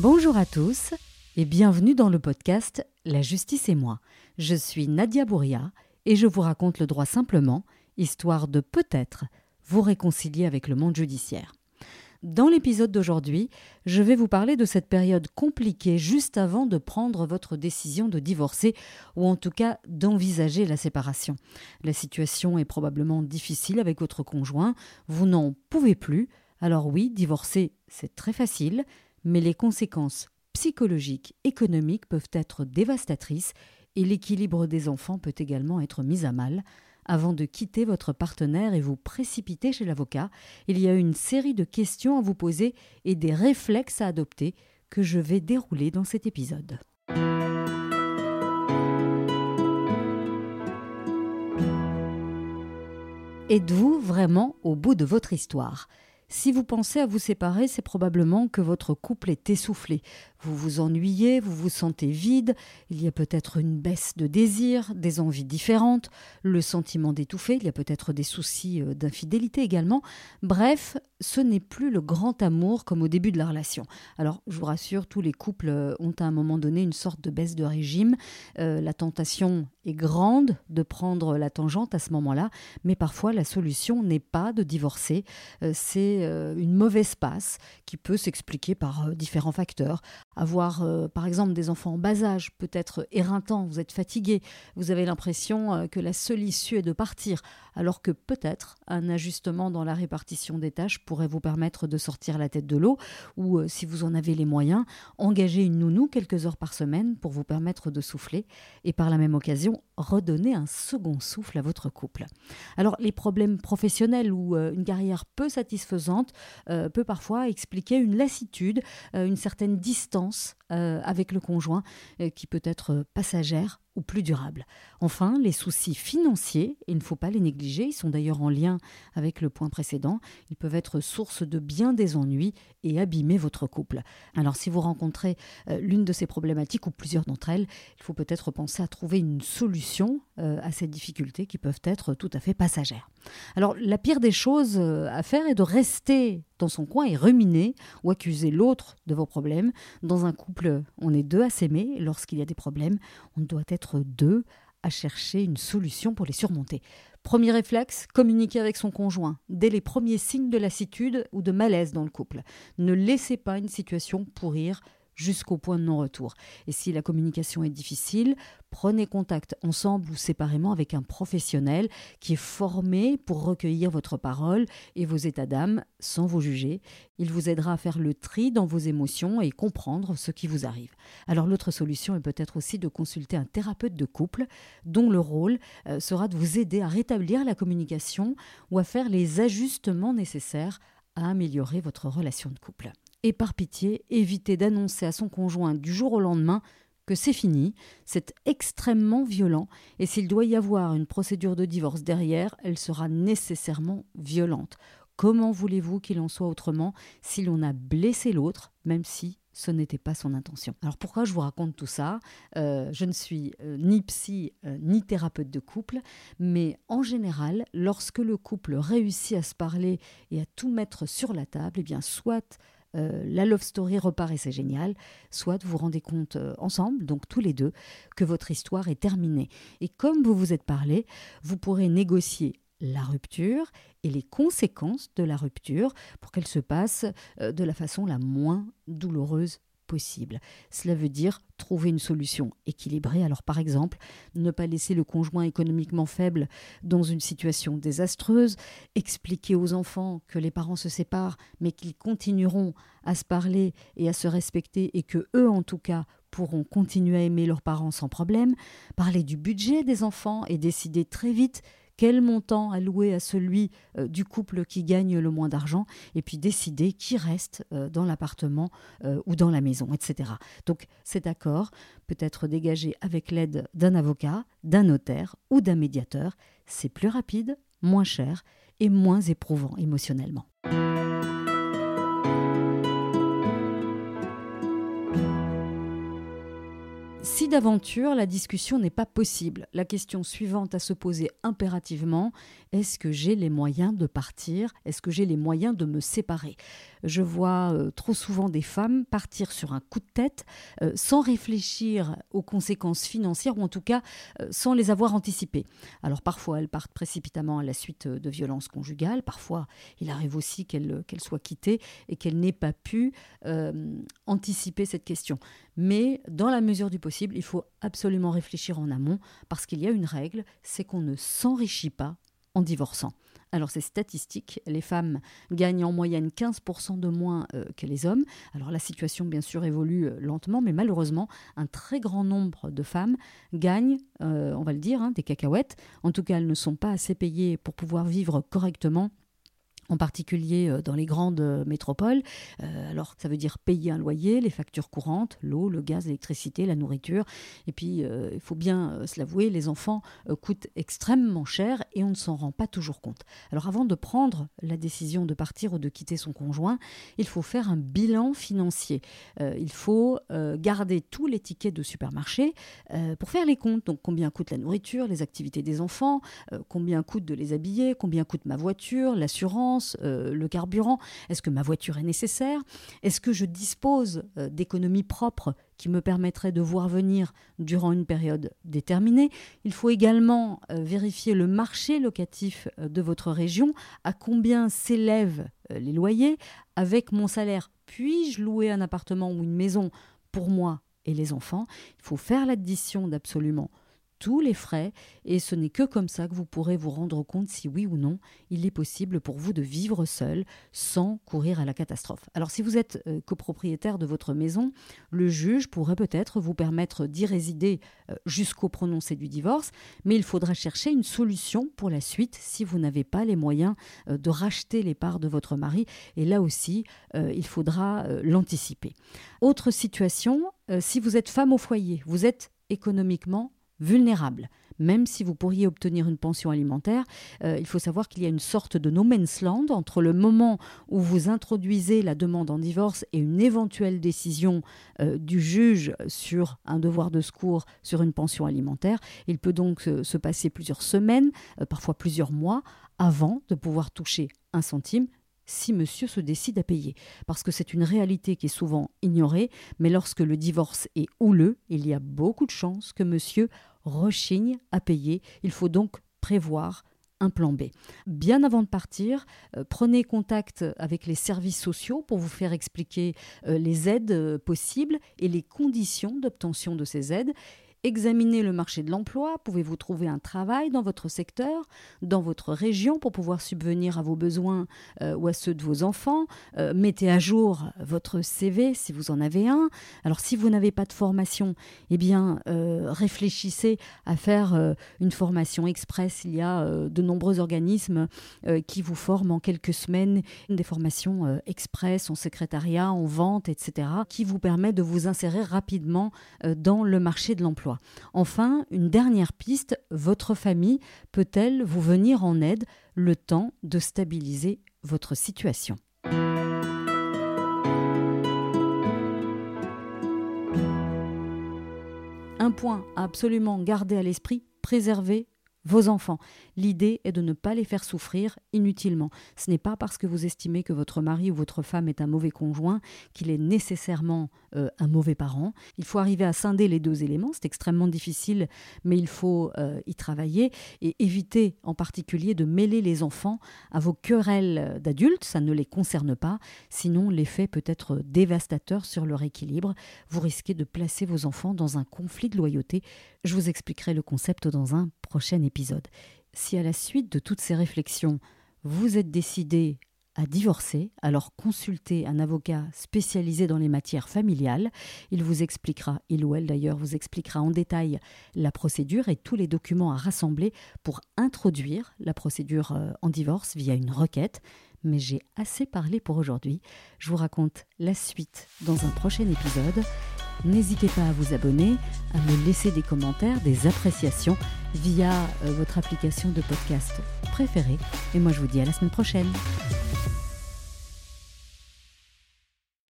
Bonjour à tous et bienvenue dans le podcast La justice et moi. Je suis Nadia Bouria et je vous raconte le droit simplement, histoire de peut-être vous réconcilier avec le monde judiciaire. Dans l'épisode d'aujourd'hui, je vais vous parler de cette période compliquée juste avant de prendre votre décision de divorcer ou en tout cas d'envisager la séparation. La situation est probablement difficile avec votre conjoint, vous n'en pouvez plus. Alors oui, divorcer, c'est très facile, mais les conséquences psychologiques, économiques peuvent être dévastatrices et l'équilibre des enfants peut également être mis à mal. Avant de quitter votre partenaire et vous précipiter chez l'avocat, il y a une série de questions à vous poser et des réflexes à adopter que je vais dérouler dans cet épisode. Êtes-vous vraiment au bout de votre histoire? Si vous pensez à vous séparer, c'est probablement que votre couple est essoufflé. Vous vous ennuyez, vous vous sentez vide, il y a peut-être une baisse de désir, des envies différentes, le sentiment d'étouffer, il y a peut-être des soucis euh, d'infidélité également. Bref, ce n'est plus le grand amour comme au début de la relation. Alors, je vous rassure, tous les couples euh, ont à un moment donné une sorte de baisse de régime. Euh, la tentation est grande de prendre la tangente à ce moment-là, mais parfois la solution n'est pas de divorcer. c'est une mauvaise passe qui peut s'expliquer par différents facteurs. Avoir, euh, par exemple, des enfants en bas âge peut être éreintant, vous êtes fatigué, vous avez l'impression euh, que la seule issue est de partir, alors que peut-être un ajustement dans la répartition des tâches pourrait vous permettre de sortir la tête de l'eau, ou euh, si vous en avez les moyens, engager une nounou quelques heures par semaine pour vous permettre de souffler, et par la même occasion, redonner un second souffle à votre couple. Alors, les problèmes professionnels ou une carrière peu satisfaisante peut parfois expliquer une lassitude, une certaine distance euh, avec le conjoint euh, qui peut être passagère ou plus durable. Enfin, les soucis financiers, il ne faut pas les négliger, ils sont d'ailleurs en lien avec le point précédent, ils peuvent être source de bien des ennuis et abîmer votre couple. Alors si vous rencontrez euh, l'une de ces problématiques ou plusieurs d'entre elles, il faut peut-être penser à trouver une solution euh, à ces difficultés qui peuvent être tout à fait passagères. Alors la pire des choses euh, à faire est de rester dans son coin et ruminer ou accuser l'autre de vos problèmes. Dans un couple, on est deux à s'aimer, lorsqu'il y a des problèmes, on doit être deux à chercher une solution pour les surmonter. Premier réflexe, communiquer avec son conjoint dès les premiers signes de lassitude ou de malaise dans le couple. Ne laissez pas une situation pourrir jusqu'au point de non-retour. Et si la communication est difficile, prenez contact ensemble ou séparément avec un professionnel qui est formé pour recueillir votre parole et vos états d'âme sans vous juger. Il vous aidera à faire le tri dans vos émotions et comprendre ce qui vous arrive. Alors l'autre solution est peut-être aussi de consulter un thérapeute de couple dont le rôle euh, sera de vous aider à rétablir la communication ou à faire les ajustements nécessaires à améliorer votre relation de couple. Et par pitié, évitez d'annoncer à son conjoint du jour au lendemain que c'est fini, c'est extrêmement violent, et s'il doit y avoir une procédure de divorce derrière, elle sera nécessairement violente. Comment voulez-vous qu'il en soit autrement si l'on a blessé l'autre, même si ce n'était pas son intention? Alors pourquoi je vous raconte tout ça? Euh, Je ne suis euh, ni psy euh, ni thérapeute de couple, mais en général, lorsque le couple réussit à se parler et à tout mettre sur la table, eh bien soit euh, la love story repart et c'est génial, soit vous vous rendez compte euh, ensemble, donc tous les deux, que votre histoire est terminée. Et comme vous vous êtes parlé, vous pourrez négocier la rupture et les conséquences de la rupture pour qu'elle se passe euh, de la façon la moins douloureuse possible. Cela veut dire trouver une solution équilibrée. Alors par exemple, ne pas laisser le conjoint économiquement faible dans une situation désastreuse, expliquer aux enfants que les parents se séparent mais qu'ils continueront à se parler et à se respecter et que eux en tout cas pourront continuer à aimer leurs parents sans problème, parler du budget des enfants et décider très vite quel montant allouer à celui euh, du couple qui gagne le moins d'argent, et puis décider qui reste euh, dans l'appartement euh, ou dans la maison, etc. Donc cet accord peut être dégagé avec l'aide d'un avocat, d'un notaire ou d'un médiateur. C'est plus rapide, moins cher et moins éprouvant émotionnellement. Si d'aventure la discussion n'est pas possible, la question suivante à se poser impérativement, est-ce que j'ai les moyens de partir? Est-ce que j'ai les moyens de me séparer? Je vois euh, trop souvent des femmes partir sur un coup de tête euh, sans réfléchir aux conséquences financières ou en tout cas euh, sans les avoir anticipées. Alors parfois elles partent précipitamment à la suite de violences conjugales, parfois il arrive aussi qu'elles soient quittées et qu'elles n'aient pas pu anticiper cette question. Mais dans la mesure du possible, il faut absolument réfléchir en amont parce qu'il y a une règle, c'est qu'on ne s'enrichit pas en divorçant. Alors c'est statistique, les femmes gagnent en moyenne 15% de moins euh, que les hommes. Alors la situation bien sûr évolue euh, lentement, mais malheureusement un très grand nombre de femmes gagnent, euh, on va le dire, hein, des cacahuètes. En tout cas elles ne sont pas assez payées pour pouvoir vivre correctement en particulier euh, dans les grandes euh, métropoles. Euh, alors, ça veut dire payer un loyer, les factures courantes, l'eau, le gaz, l'électricité, la nourriture. Et puis, il faut bien se l'avouer, les enfants coûtent extrêmement cher et on ne s'en rend pas toujours compte. Alors, avant de prendre la décision de partir ou de quitter son conjoint, il faut faire un bilan financier. il faut garder tous les tickets de supermarché pour faire les comptes. Donc, combien coûte la nourriture, les activités des enfants, combien coûte de les habiller, combien coûte ma voiture, l'assurance euh, le carburant Est-ce que ma voiture est nécessaire? Est-ce que je dispose euh, d'économies propres qui me permettraient de voir venir durant une période déterminée? Il faut également euh, vérifier le marché locatif de votre région, à combien s'élèvent les loyers? Avec mon salaire. Puis-je louer un appartement ou une maison pour moi et les enfants? Il faut faire l'addition d'absolument tous les frais et ce n'est que comme ça que vous pourrez vous rendre compte si oui ou non il est possible pour vous de vivre seul sans courir à la catastrophe. Alors si vous êtes euh, copropriétaire de votre maison, le juge pourrait peut-être vous permettre d'y résider euh, jusqu'au prononcé du divorce, mais il faudra chercher une solution pour la suite si vous n'avez pas les moyens euh, de racheter les parts de votre mari et là aussi il faudra l'anticiper. Autre situation, si vous êtes femme au foyer, vous êtes économiquement vulnérable. Même si vous pourriez obtenir une pension alimentaire, euh, il faut savoir qu'il y a une sorte de no man's land entre le moment où vous introduisez la demande en divorce et une éventuelle décision euh, du juge sur un devoir de secours sur une pension alimentaire. Il peut donc se passer plusieurs semaines, euh, parfois plusieurs mois, avant de pouvoir toucher un centime si monsieur se décide à payer. Parce que c'est une réalité qui est souvent ignorée, mais lorsque le divorce est houleux, il y a beaucoup de chances que monsieur rechigne à payer. Il faut donc prévoir un plan B. Bien avant de partir, euh, prenez contact avec les services sociaux pour vous faire expliquer euh, les aides euh, possibles et les conditions d'obtention de ces aides Examinez le marché de l'emploi. Pouvez-vous trouver un travail dans votre secteur, dans votre région pour pouvoir subvenir à vos besoins euh, ou à ceux de vos enfants? Euh, Mettez à jour votre CV si vous en avez un. Alors si vous n'avez pas de formation, eh bien euh, réfléchissez à faire une formation express. Il y a de nombreux organismes qui vous forment en quelques semaines des formations express en secrétariat, en vente, etc., qui vous permettent de vous insérer rapidement dans le marché de l'emploi. Enfin, une dernière piste, votre famille peut-elle vous venir en aide le temps de stabiliser votre situation? Un point à absolument garder à l'esprit, préserver vos enfants. L'idée est de ne pas les faire souffrir inutilement. Ce n'est pas parce que vous estimez que votre mari ou votre femme est un mauvais conjoint qu'il est nécessairement euh, un mauvais parent. Il faut arriver à scinder les deux éléments. C'est extrêmement difficile, mais il faut euh, y travailler et éviter en particulier de mêler les enfants à vos querelles d'adultes. Ça ne les concerne pas. Sinon, l'effet peut être dévastateur sur leur équilibre. Vous risquez de placer vos enfants dans un conflit de loyauté. Je vous expliquerai le concept dans un prochain épisode. Si à la suite de toutes ces réflexions, vous êtes décidé à divorcer, alors consultez un avocat spécialisé dans les matières familiales. Il vous expliquera, il ou elle d'ailleurs, vous expliquera en détail la procédure et tous les documents à rassembler pour introduire la procédure euh, en divorce via une requête. Mais j'ai assez parlé pour aujourd'hui. Je vous raconte la suite dans un prochain épisode. N'hésitez pas à vous abonner, à me laisser des commentaires, des appréciations via euh, votre application de podcast préférée. Et moi je vous dis à la semaine prochaine.